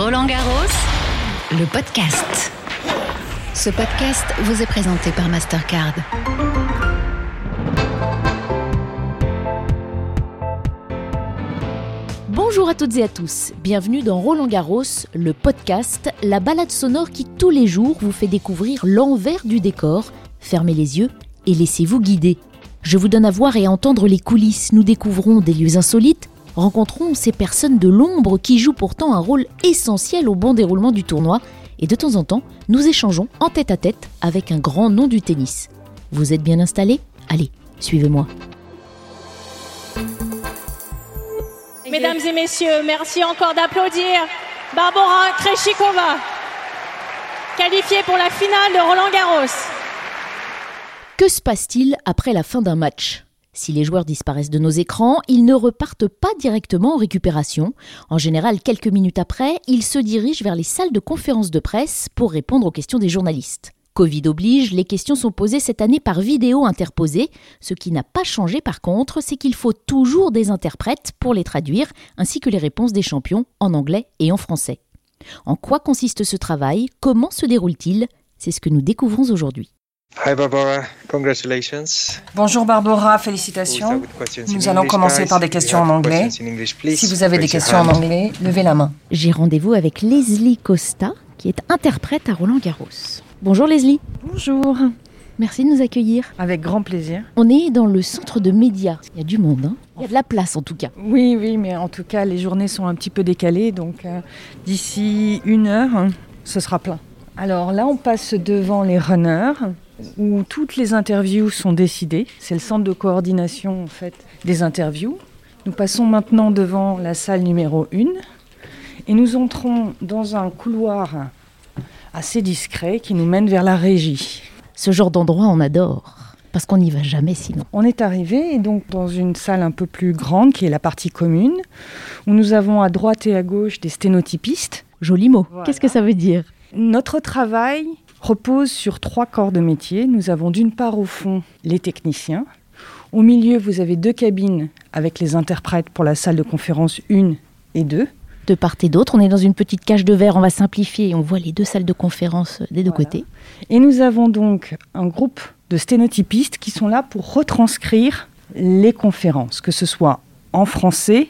Roland Garros, le podcast. Ce podcast vous est présenté par Mastercard. Bonjour à toutes et à tous, bienvenue dans Roland Garros, le podcast, la balade sonore qui tous les jours vous fait découvrir l'envers du décor. Fermez les yeux et laissez-vous guider. Je vous donne à voir et à entendre les coulisses, nous découvrons des lieux insolites, rencontrons ces personnes de l'ombre qui jouent pourtant un rôle essentiel au bon déroulement du tournoi, et de temps en temps, nous échangeons en tête à tête avec un grand nom du tennis. Vous êtes bien installés Allez, suivez-moi. Mesdames et messieurs, merci encore d'applaudir Barbara Kreshikova, qualifiée pour la finale de Roland Garros. Que se passe-t-il après la fin d'un match? Si les joueurs disparaissent de nos écrans, ils ne repartent pas directement en récupération. En général, quelques minutes après, ils se dirigent vers les salles de conférence de presse pour répondre aux questions des journalistes. Covid oblige, les questions sont posées cette année par vidéo interposée. Ce qui n'a pas changé par contre, c'est qu'il faut toujours des interprètes pour les traduire, ainsi que les réponses des champions en anglais et en français. En quoi consiste ce travail? Comment se déroule-t-il? C'est ce que nous découvrons aujourd'hui. Hi Barbara, congratulations. Bonjour Barbara, félicitations. Nous allons commencer par des questions en anglais. Si vous avez des questions en anglais, levez la main. J'ai rendez-vous avec Leslie Costa, qui est interprète à Roland Garros. Bonjour Leslie. Bonjour. Merci de nous accueillir. Avec grand plaisir. On est dans le centre de médias. Il y a du monde, hein il y a de la place en tout cas. Oui, oui, mais en tout cas, les journées sont un petit peu décalées, donc euh, d'ici une heure, ce sera plein. Alors là, on passe devant les runners où toutes les interviews sont décidées. C'est le centre de coordination en fait des interviews. Nous passons maintenant devant la salle numéro 1 et nous entrons dans un couloir assez discret qui nous mène vers la régie. Ce genre d'endroit, on adore. Parce qu'on n'y va jamais sinon. On est arrivé donc dans une salle un peu plus grande qui est la partie commune, où nous avons à droite et à gauche des sténotypistes. Joli mot. Qu'est-ce que ça veut dire? Notre travail repose sur trois corps de métier. Nous avons d'une part au fond les techniciens. Au milieu, vous avez deux cabines avec les interprètes pour la salle de conférence 1 et 2. De part et d'autre, on est dans une petite cage de verre, on va simplifier et on voit les deux salles de conférence des deux côtés. Et nous avons donc un groupe de sténotypistes qui sont là pour retranscrire les conférences, que ce soit en français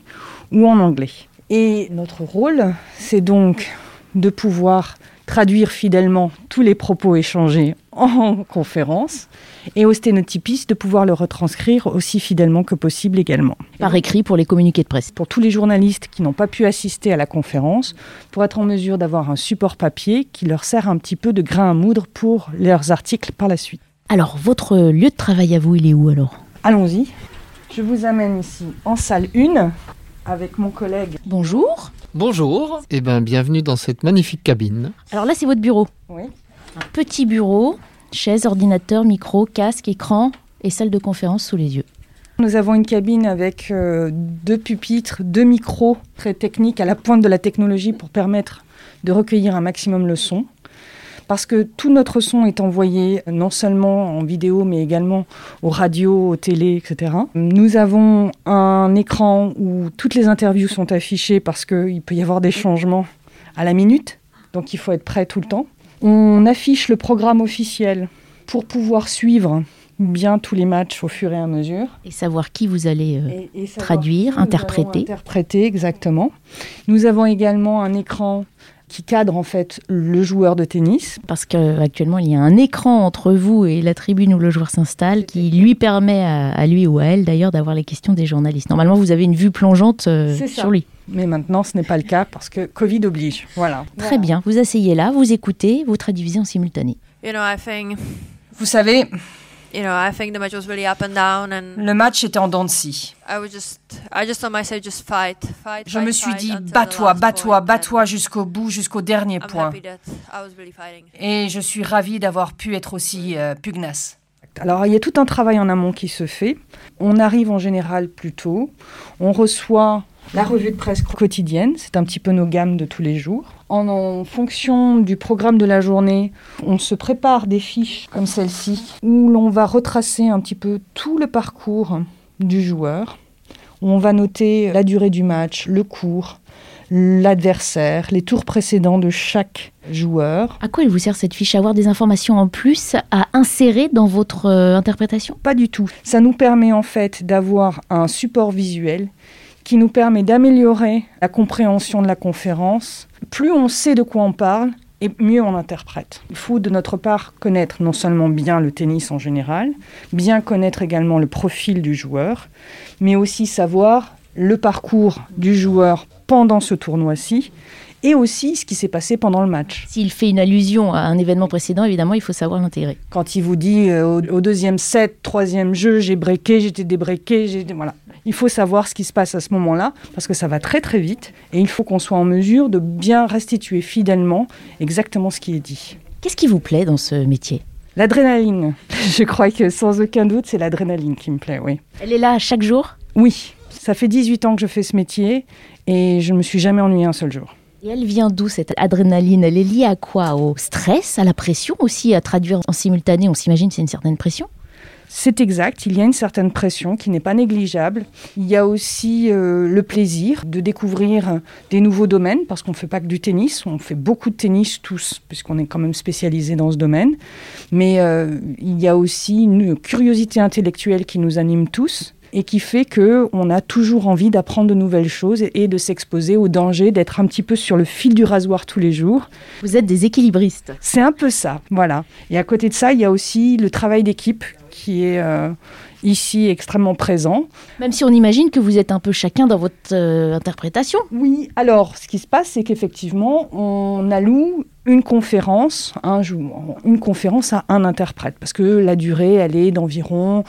ou en anglais. Et notre rôle, c'est donc de pouvoir traduire fidèlement tous les propos échangés en conférence et aux sténotypistes de pouvoir le retranscrire aussi fidèlement que possible également. Par écrit pour les communiqués de presse. Pour tous les journalistes qui n'ont pas pu assister à la conférence, pour être en mesure d'avoir un support papier qui leur sert un petit peu de grain à moudre pour leurs articles par la suite. Alors, votre lieu de travail à vous, il est où alors? Allons-y. Je vous amène ici en salle 1 avec mon collègue. Bonjour. Bonjour, et bien bienvenue dans cette magnifique cabine. Alors là, c'est votre bureau. Oui. Un petit bureau, chaise, ordinateur, micro, casque, écran et salle de conférence sous les yeux. Nous avons une cabine avec euh, deux pupitres, deux micros très techniques à la pointe de la technologie pour permettre de recueillir un maximum le son parce que tout notre son est envoyé non seulement en vidéo, mais également aux radios, aux télé, etc. Nous avons un écran où toutes les interviews sont affichées parce qu'il peut y avoir des changements à la minute, donc il faut être prêt tout le temps. On affiche le programme officiel pour pouvoir suivre bien tous les matchs au fur et à mesure. Et savoir qui vous allez euh, et, et traduire, interpréter. Interpréter, exactement. Nous avons également un écran qui cadre en fait le joueur de tennis. Parce qu'actuellement, il y a un écran entre vous et la tribune où le joueur s'installe qui lui permet à, lui ou à elle d'ailleurs d'avoir les questions des journalistes. Normalement, vous avez une vue plongeante euh, sur lui. Mais maintenant, ce n'est pas le cas parce que Covid oblige. Voilà. Très voilà. bien. Vous asseyez là, vous écoutez, vous traduisez en simultané. You know, I think, Vous savez, you know, I think the match was really up and down, and le match était en dents de scie. I was just, I just told myself, just fight, fight. Je me suis dit, bats-toi, bats-toi, point, and bats-toi jusqu'au bout, jusqu'au dernier I'm point. happy that I was really fighting. Et je suis ravie d'avoir pu être aussi euh, pugnace. Alors, il y a tout un travail en amont qui se fait. On arrive en général plus tôt. On reçoit la revue de presse quotidienne, c'est un petit peu nos gammes de tous les jours. En, en, fonction du programme de la journée, on se prépare des fiches comme celle-ci, où l'on va retracer un petit peu tout le parcours du joueur, où on va noter la durée du match, le cours, l'adversaire, les tours précédents de chaque joueur. À quoi il vous sert cette fiche? Avoir des informations en plus à insérer dans votre euh, interprétation? Pas du tout. Ça nous permet en fait d'avoir un support visuel qui nous permet d'améliorer la compréhension de la conférence. Plus on sait de quoi on parle, et mieux on interprète. Il faut de notre part connaître non seulement bien le tennis en général, bien connaître également le profil du joueur, mais aussi savoir le parcours du joueur pendant ce tournoi-ci et aussi ce qui s'est passé pendant le match. S'il fait une allusion à un événement précédent, évidemment, il faut savoir l'intégrer. Quand il vous dit euh, au, deuxième set, troisième jeu, j'ai breaké, j'étais débreaké, voilà. Il faut savoir ce qui se passe à ce moment-là parce que ça va très très vite et il faut qu'on soit en mesure de bien restituer fidèlement exactement ce qui est dit. Qu'est-ce qui vous plaît dans ce métier? L'adrénaline. Je crois que sans aucun doute, c'est l'adrénaline qui me plaît, oui. Elle est là chaque jour? Oui. Ça fait 18 ans que je fais ce métier et je ne me suis jamais ennuyée un seul jour. Et elle vient d'où cette adrénaline? Elle est liée à quoi? Au stress, à la pression aussi À traduire en simultané, on s'imagine c'est une certaine pression? C'est exact, il y a une certaine pression qui n'est pas négligeable. Il y a aussi euh, le plaisir de découvrir des nouveaux domaines, parce qu'on ne fait pas que du tennis, on fait beaucoup de tennis tous, puisqu'on est quand même spécialisé dans ce domaine. Mais euh, il y a aussi une curiosité intellectuelle qui nous anime tous et qui fait que on a toujours envie d'apprendre de nouvelles choses et de s'exposer au danger, d'être un petit peu sur le fil du rasoir tous les jours. Vous êtes des équilibristes. C'est un peu ça, voilà. Et à côté de ça, il y a aussi le travail d'équipe qui est euh, ici extrêmement présent. Même si on imagine que vous êtes un peu chacun dans votre euh, interprétation. Oui, alors ce qui se passe, c'est qu'effectivement, on alloue une conférence, un jour, une conférence à un interprète, parce que la durée, elle est d'environ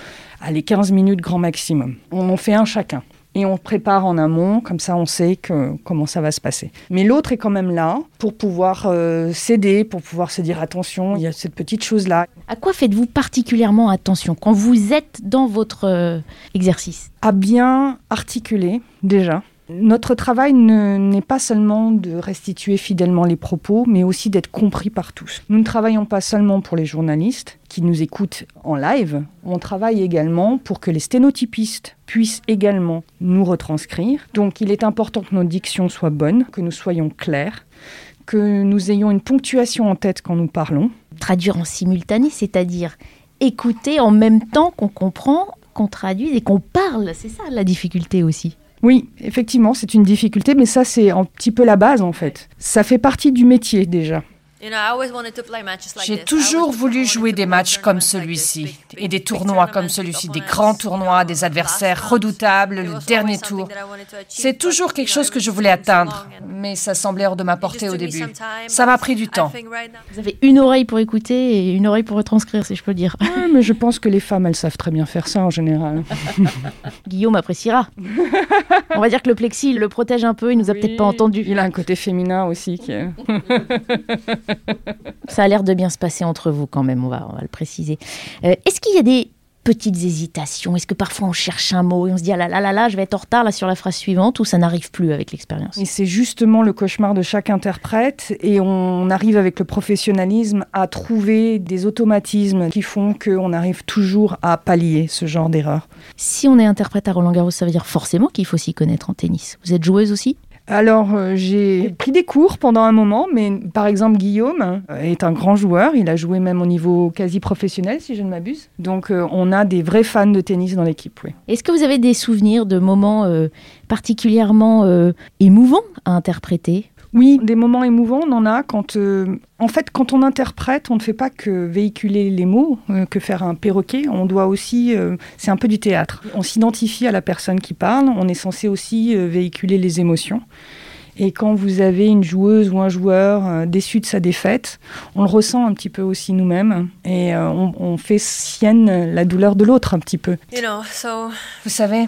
les 15 minutes grand maximum. On en fait un chacun et on prépare en amont, comme ça on sait que, comment ça va se passer. Mais l'autre est quand même là pour pouvoir euh, s'aider, pour pouvoir se dire attention, il y a cette petite chose-là. À quoi faites-vous particulièrement attention quand vous êtes dans votre euh, exercice? À bien articuler déjà notre travail n'est pas seulement de restituer fidèlement les propos, mais aussi d'être compris par tous. Nous ne travaillons pas seulement pour les journalistes qui nous écoutent en live, on travaille également pour que les sténotypistes puissent également nous retranscrire. Donc il est important que nos dictions soient bonnes, que nous soyons clairs, que nous ayons une ponctuation en tête quand nous parlons. Traduire en simultané, c'est-à-dire écouter en même temps qu'on comprend, qu'on traduit et qu'on parle, c'est ça la difficulté aussi. Oui, effectivement, c'est une difficulté, mais ça, c'est un petit peu la base, en fait. Ça fait partie du métier déjà. J'ai toujours voulu jouer des matchs comme celui-ci et des tournois comme celui-ci, des grands tournois, des adversaires redoutables, le dernier tour. C'est toujours quelque chose que je voulais atteindre, mais ça semblait hors de ma portée au début. Ça m'a pris du temps. Vous avez une oreille pour écouter et une oreille pour retranscrire, si je peux dire. mais je pense que les femmes, elles savent très bien faire ça en général. Guillaume appréciera. On va dire que le plexi le protège un peu, il nous a peut-être pas entendu. Il a un côté féminin aussi qui est... Ça a l'air de bien se passer entre vous quand même, on va, le préciser. Euh, est-ce qu'il y a des petites hésitations? Est-ce que parfois on cherche un mot et on se dit ah là là là là, je vais être en retard là sur la phrase suivante ou ça n'arrive plus avec l'expérience? Et c'est justement le cauchemar de chaque interprète et on arrive avec le professionnalisme à trouver des automatismes qui font qu'on arrive toujours à pallier ce genre d'erreur. Si on est interprète à Roland Garros, ça veut dire forcément qu'il faut s'y connaître en tennis. Vous êtes joueuse aussi? Alors, euh, j'ai pris des cours pendant un moment, mais par exemple, Guillaume euh, est un grand joueur. Il a joué même au niveau quasi professionnel, si je ne m'abuse. Donc, euh, on a des vrais fans de tennis dans l'équipe. Est-ce que vous avez des souvenirs de moments particulièrement émouvants à interpréter? Oui, des moments émouvants, on en a quand, euh, en fait, quand on interprète, on ne fait pas que véhiculer les mots, euh, que faire un perroquet. On doit aussi, euh, c'est un peu du théâtre. On s'identifie à la personne qui parle. On est censé aussi véhiculer les émotions. Et quand vous avez une joueuse ou un joueur déçu de sa défaite, on le ressent un petit peu aussi nous-mêmes et on, fait sienne la douleur de l'autre un petit peu. vous savez,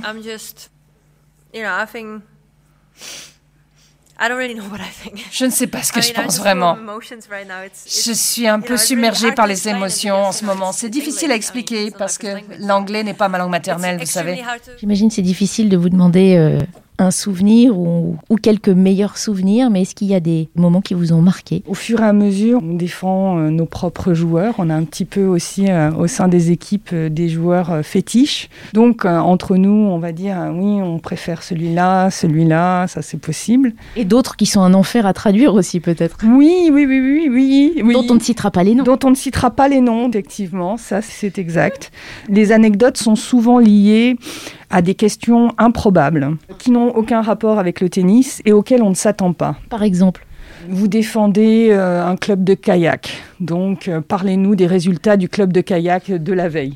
je ne sais pas ce que je pense vraiment. Je suis un peu submergée par les émotions en ce moment. C'est difficile à expliquer parce que l'anglais n'est pas ma langue maternelle, vous savez. J'imagine c'est difficile de vous demander euh, un souvenir ou, quelques meilleurs souvenirs, mais est-ce qu'il y a des moments qui vous ont marqué? Au fur et à mesure, on défend euh, nos propres joueurs. On a un petit peu aussi euh, au sein des équipes euh, des joueurs fétiches. Donc entre nous, on va dire oui, on préfère celui-là, celui-là, ça c'est possible. Et d'autres qui sont un enfer à traduire aussi peut-être. Oui, oui, oui, oui, oui, oui. Dont on ne citera pas les noms. Dont on ne citera pas les noms, effectivement, ça c'est exact. Les anecdotes sont souvent liées à des questions improbables, qui n'ont aucun rapport avec le tennis et auxquelles on ne s'attend pas. Par exemple vous défendez euh, un club de kayak, donc euh, parlez-nous des résultats du club de kayak de la veille.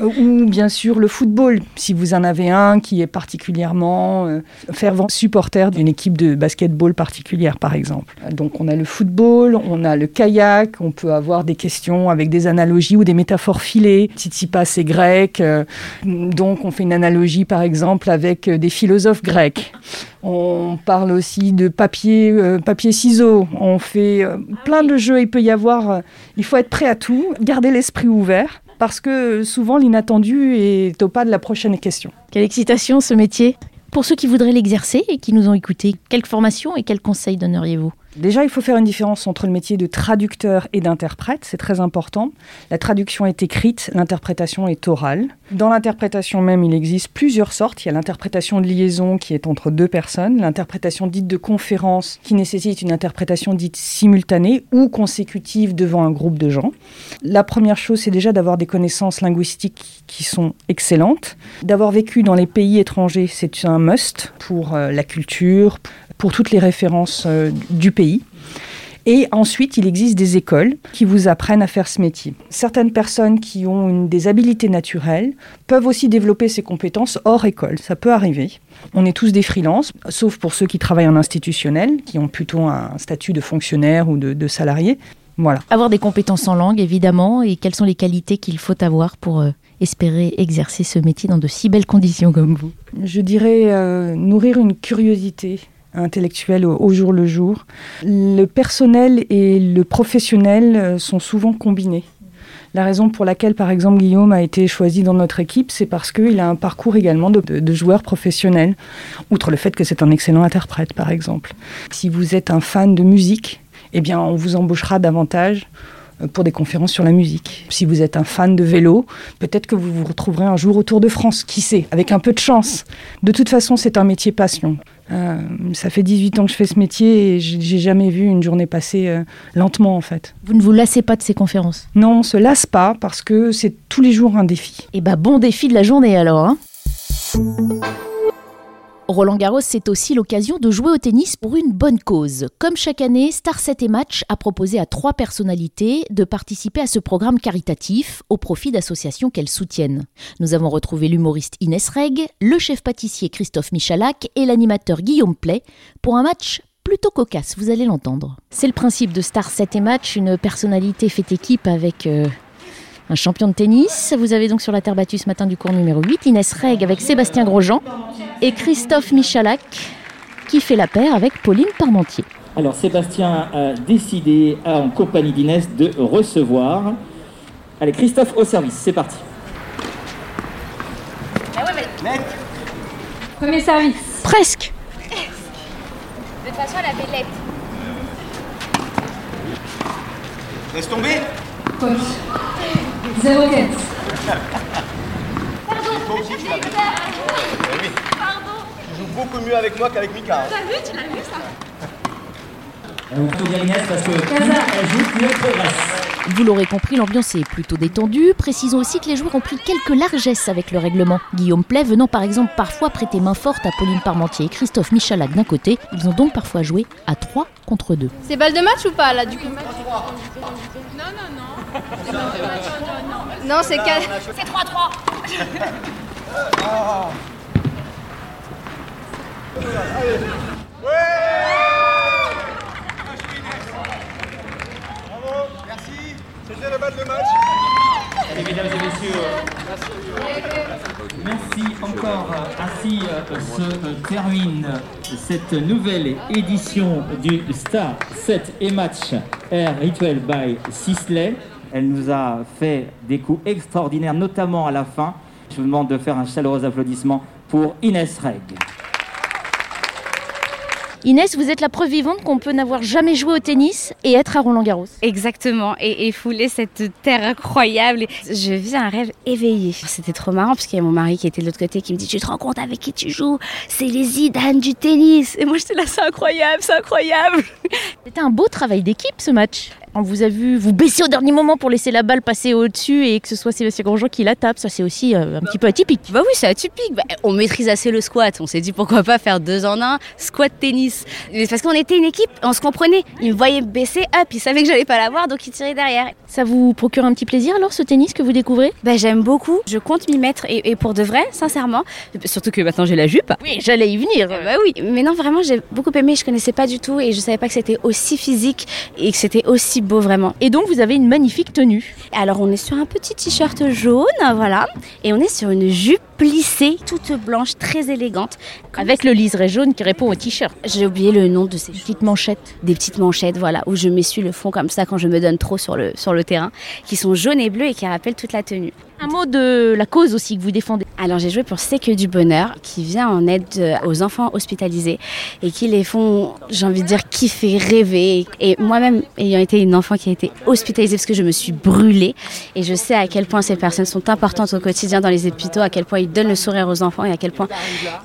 Euh, ou bien sûr le football, si vous en avez un qui est particulièrement fervent supporter d'une équipe de basketball particulière par exemple. Donc on a le football, on a le kayak, on peut avoir des questions avec des analogies ou des métaphores filées. Tsitsipas est grec, donc on fait une analogie par exemple avec des philosophes grecs. On parle aussi de papier, papier ciseaux on fait euh, plein de jeux. Il peut y avoir. Euh, il faut être prêt à tout, garder l'esprit ouvert, parce que souvent l'inattendu est au pas de la prochaine question. Quelle excitation ce métier Pour ceux qui voudraient l'exercer et qui nous ont écoutés, quelle formation et quels conseils donneriez-vous? Déjà, il faut faire une différence entre le métier de traducteur et d'interprète, c'est très important. La traduction est écrite, l'interprétation est orale. Dans l'interprétation même, il existe plusieurs sortes. Il y a l'interprétation de liaison qui est entre deux personnes, l'interprétation dite de conférence qui nécessite une interprétation dite simultanée ou consécutive devant un groupe de gens. La première chose, c'est déjà d'avoir des connaissances linguistiques qui sont excellentes. D'avoir vécu dans les pays étrangers, c'est un must pour euh, la culture, pour toutes les références euh, du pays. Et ensuite, il existe des écoles qui vous apprennent à faire ce métier. Certaines personnes qui ont une, des habiletés naturelles peuvent aussi développer ces compétences hors école. Ça peut arriver. On est tous des freelances, sauf pour ceux qui travaillent en institutionnel, qui ont plutôt un statut de fonctionnaire ou de, de salarié. Voilà. Avoir des compétences en langue, évidemment, et quelles sont les qualités qu'il faut avoir pour euh, espérer exercer ce métier dans de si belles conditions comme vous? Je dirais euh, nourrir une curiosité intellectuel au, jour le jour. Le personnel et le professionnel euh, sont souvent combinés. La raison pour laquelle, par exemple, Guillaume a été choisi dans notre équipe, c'est parce qu'il a un parcours également de, de, joueur professionnel, outre le fait que c'est un excellent interprète, par exemple. Si vous êtes un fan de musique, eh bien, on vous embauchera davantage pour des conférences sur la musique. Si vous êtes un fan de vélo, peut-être que vous vous retrouverez un jour au Tour de France, qui sait, avec un peu de chance. De toute façon, c'est un métier passion. Euh, ça fait 18 ans que je fais ce métier et j'ai jamais vu une journée passer euh, lentement en fait. Vous ne vous lassez pas de ces conférences? Non, on se lasse pas parce que c'est tous les jours un défi. Et eh bah bon défi de la journée alors. Hein Roland Garros, c'est aussi l'occasion de jouer au tennis pour une bonne cause. Comme chaque année, Star 7 et Match a proposé à trois personnalités de participer à ce programme caritatif au profit d'associations qu'elles soutiennent. Nous avons retrouvé l'humoriste Inès Reg, le chef pâtissier Christophe Michalak et l'animateur Guillaume Play pour un match plutôt cocasse, vous allez l'entendre. C'est le principe de Star 7 et Match, une personnalité fait équipe avec... Euh, un champion de tennis. Vous avez donc sur la terre battue ce matin du cours numéro 8 Inès Reg avec Sébastien Grosjean et Christophe Michalak qui fait la paire avec Pauline Parmentier. Alors Sébastien a décidé en compagnie d'Inès de recevoir. Allez Christophe au service, c'est parti. Premier service. Presque. De toute façon, elle avait lettre. Laisse tomber. 0 Pardon, Pardon. Tu joues beaucoup mieux avec moi qu'avec Mika. Hein. T'as vu, tu l'as vu ça parce que joue, Vous l'aurez compris, l'ambiance est plutôt détendue. Précisons aussi que les joueurs ont pris quelques largesses avec le règlement. Guillaume Play venant par exemple parfois prêter main forte à Pauline Parmentier et Christophe Michalak d'un côté. Ils ont donc parfois joué à 3 contre 2. C'est balle de match ou pas là du coup? Non, non, non. Non, c'est 4. C'est 3-3. Ouais Bravo, merci. C'était la balle de match. Allez, mesdames et messieurs. Merci encore. Ainsi se termine cette nouvelle édition du Star 7 et Match Air Ritual by Sisley. Elle nous a fait des coups extraordinaires, notamment à la fin. Je vous demande de faire un chaleureux applaudissement pour Inès Reg. Inès, vous êtes la preuve vivante qu'on peut n'avoir jamais joué au tennis et être à Roland Garros. Exactement, et, et fouler cette terre incroyable. Je vis un rêve éveillé. C'était trop marrant parce qu'il y a mon mari qui était de l'autre côté qui me dit Tu te rends compte avec qui tu joues? C'est les Zidane du tennis. Et moi j'étais là, c'est incroyable, c'est incroyable. C'était un beau travail d'équipe ce match. On vous a vu vous baisser au dernier moment pour laisser la balle passer au-dessus et que ce soit Sébastien Grosjean qui la tape. Ça, c'est aussi euh, un petit peu atypique. Bah oui, c'est atypique. Bah, on maîtrise assez le squat. On s'est dit pourquoi pas faire deux en un, squat tennis. Mais parce qu'on était une équipe, on se comprenait. Il me voyait baisser, hop, il savait que j'allais pas l'avoir, donc il tirait derrière. Ça vous procure un petit plaisir alors ce tennis que vous découvrez? Bah j'aime beaucoup. Je compte m'y mettre et, et, pour de vrai, sincèrement. Surtout que maintenant j'ai la jupe. Oui, j'allais y venir. bah oui. Mais non, vraiment, j'ai beaucoup aimé. Je connaissais pas du tout et je savais pas que c'était aussi physique et que c'était aussi beau vraiment. Et donc vous avez une magnifique tenue. Alors on est sur un petit t-shirt jaune, voilà, et on est sur une jupe plissée, toute blanche, très élégante. Avec le liseré jaune qui répond au t-shirt. J'ai oublié le nom de ces petites manchettes. Des petites manchettes, voilà, où je m'essuie le fond comme ça quand je me donne trop sur le, sur le terrain, qui sont jaunes et bleues et qui rappellent toute la tenue. Un mot de la cause aussi que vous défendez. Alors j'ai joué pour C'est que du bonheur, qui vient en aide aux enfants hospitalisés et qui les font, j'ai envie de dire, kiffer, rêver. Et moi-même, ayant été une enfant qui a été hospitalisée parce que je me suis brûlée, et je sais à quel point ces personnes sont importantes au quotidien dans les hôpitaux, à quel point ils donnent le sourire aux enfants et à quel point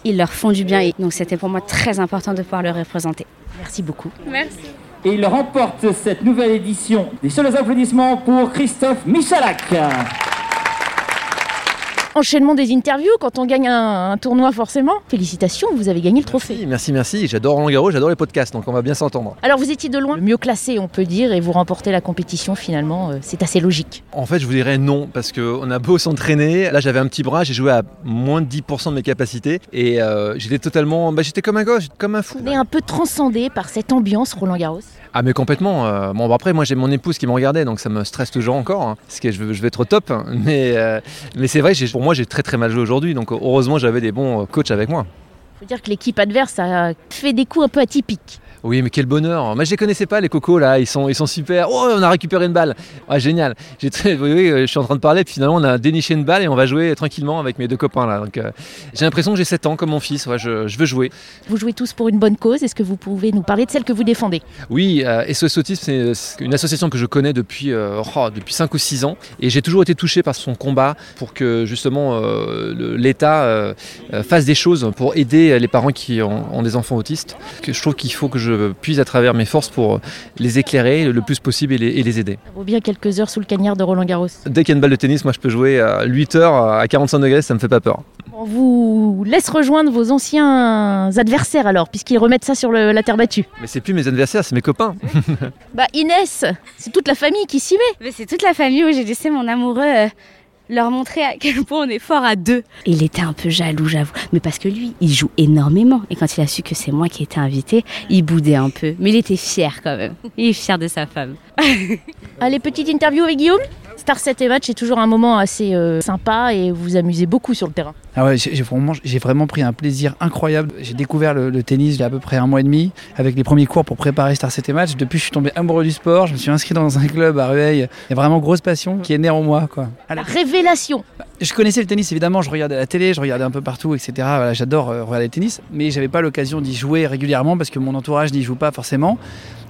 ils leur font du bien. Et donc c'était pour moi très important de pouvoir le représenter. Merci beaucoup. Merci. Et il remporte cette nouvelle édition. Des seuls applaudissements pour Christophe Michalak. Enchaînement des interviews quand on gagne un, un, tournoi forcément. Félicitations, vous avez gagné le trophée. Merci, merci. J'adore Roland Garros, j'adore les podcasts, donc on va bien s'entendre. Alors vous étiez de loin le mieux classé, on peut dire, et vous remportez la compétition finalement. Euh, c'est assez logique. En fait, je vous dirais non, parce qu'on a beau s'entraîner. Là, j'avais un petit bras, j'ai joué à moins de 10% de mes capacités, et euh, j'étais totalement, bah, j'étais comme un gosse, comme un fou. On est un peu transcendé par cette ambiance Roland Garros. Ah mais complètement. Euh, bon après moi j'ai mon épouse qui me regardait donc ça me stresse toujours encore hein, parce que je veux être au top. Mais, euh, mais c'est vrai pour moi j'ai très très mal joué aujourd'hui donc heureusement j'avais des bons coachs avec moi. Faut dire que l'équipe adverse a fait des coups un peu atypiques. Oui, mais quel bonheur. Moi, je les connaissais pas, les cocos, là. Ils sont, ils sont super. Oh, on a récupéré une balle. Ah, génial. J'ai très... oui, oui, je suis en train de parler, puis finalement, on a déniché une balle et on va jouer tranquillement avec mes deux copains, là. Donc, euh, j'ai l'impression que j'ai 7 ans, comme mon fils. Ouais, je, je, veux jouer. Vous jouez tous pour une bonne cause. Est-ce que vous pouvez nous parler de celle que vous défendez? Oui, euh, SOS Autisme, c'est une association que je connais depuis, euh, oh, depuis 5 ou 6 ans. Et j'ai toujours été touché par son combat pour que, justement, euh, l'État fasse des choses pour aider les parents qui ont, ont des enfants autistes. Que je trouve qu'il faut que je puisse à travers mes forces pour les éclairer le plus possible et les, et les aider. Ça vaut bien quelques heures sous le cagnard de Roland Garros. Dès qu'il y a une balle de tennis, moi je peux jouer à 8 heures à 45 degrés, ça me fait pas peur. On vous laisse rejoindre vos anciens adversaires alors, puisqu'ils remettent ça sur le, la terre battue. Mais c'est plus mes adversaires, c'est mes copains. bah Inès, c'est toute la famille qui s'y met. Mais c'est toute la famille où j'ai laissé mon amoureux. Euh leur montrer à quel point on est fort à deux. Il était un peu jaloux, j'avoue. Mais parce que lui, il joue énormément. Et quand il a su que c'est moi qui étais invité, il boudait un peu. Mais il était fier quand même. Il est fier de sa femme. Allez, petite interview avec Guillaume Star 7 et match, c'est toujours un moment assez euh, sympa et vous vous amusez beaucoup sur le terrain. Ah ouais, j'ai vraiment, vraiment pris un plaisir incroyable. J'ai découvert le, le, tennis il y a à peu près un mois et demi avec les premiers cours pour préparer Star 7 et match. Depuis, je suis tombé amoureux du sport. Je me suis inscrit dans un club à Rueil. Il y a vraiment grosse passion qui est née en moi. Quoi. La révélation Je connaissais le tennis évidemment, je regardais la télé, je regardais un peu partout, etc. Voilà, J'adore euh, regarder le tennis, mais j'avais pas l'occasion d'y jouer régulièrement parce que mon entourage n'y joue pas forcément.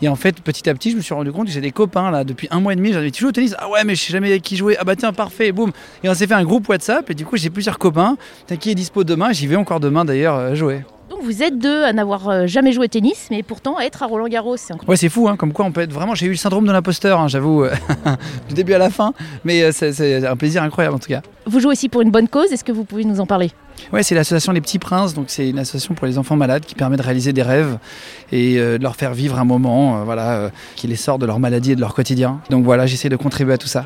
Et en fait, petit à petit, je me suis rendu compte que j'ai des copains là depuis un mois et demi. J'avais tu joues au tennis? Ah ouais, mais je sais jamais avec qui jouer. Ah bah tiens, parfait, boum. Et on s'est fait un groupe WhatsApp et du coup, j'ai plusieurs copains. Qui est dispo demain J'y vais encore demain d'ailleurs euh, jouer. Donc vous êtes deux à n'avoir euh, jamais joué au tennis, mais pourtant à être à Roland Garros. C'est ouais, c'est fou, hein, comme quoi on peut être vraiment. J'ai eu le syndrome de l'imposteur, hein, j'avoue, euh, du début à la fin, mais c'est un plaisir incroyable en tout cas. Vous jouez aussi pour une bonne cause. Est-ce que vous pouvez nous en parler? Ouais, c'est l'association Les Petits Princes, donc c'est une association pour les enfants malades qui permet de réaliser des rêves et euh, de leur faire vivre un moment, euh, voilà, euh, qui les sort de leur maladie et de leur quotidien. Donc voilà, j'essaie de contribuer à tout ça.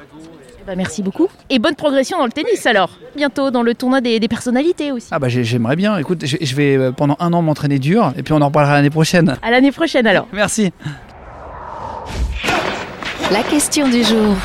Bah merci beaucoup. Et bonne progression dans le tennis alors. Bientôt dans le tournoi des, des personnalités aussi. Ah bah j'aimerais bien. Écoute, je, je vais pendant un an m'entraîner dur et puis on en reparlera l'année prochaine. À l'année prochaine alors. Merci. La question du jour.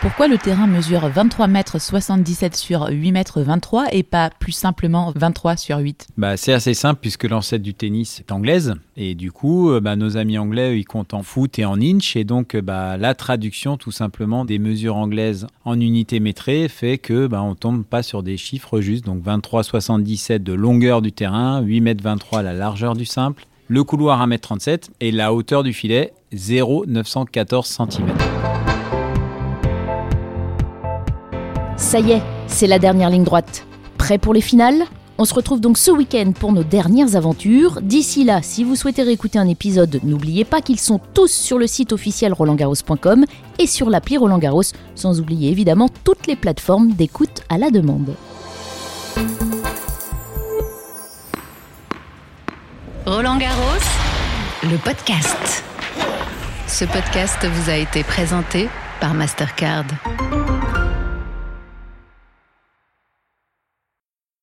Pourquoi le terrain mesure 23 mètres 77 sur 8 mètres 23 et pas plus simplement 23 sur 8 bah, C'est assez simple puisque l'ancêtre du tennis est anglaise et du coup euh, bah, nos amis anglais ils comptent en foot et en inch et donc euh, bah, la traduction tout simplement des mesures anglaises en unités métrées fait que bah, on tombe pas sur des chiffres justes donc 23,77 de longueur du terrain, 8 mètres 23 la largeur du simple, le couloir 1m37 et la hauteur du filet 0,914 cm. Ça y est, c'est la dernière ligne droite. Prêt pour les finales? On se retrouve donc ce week-end pour nos dernières aventures. D'ici là, si vous souhaitez réécouter un épisode, n'oubliez pas qu'ils sont tous sur le site officiel rolandgarros.com et sur l'appli Roland Garros, sans oublier évidemment toutes les plateformes d'écoute à la demande. Roland Garros, le podcast. Ce podcast vous a été présenté par Mastercard.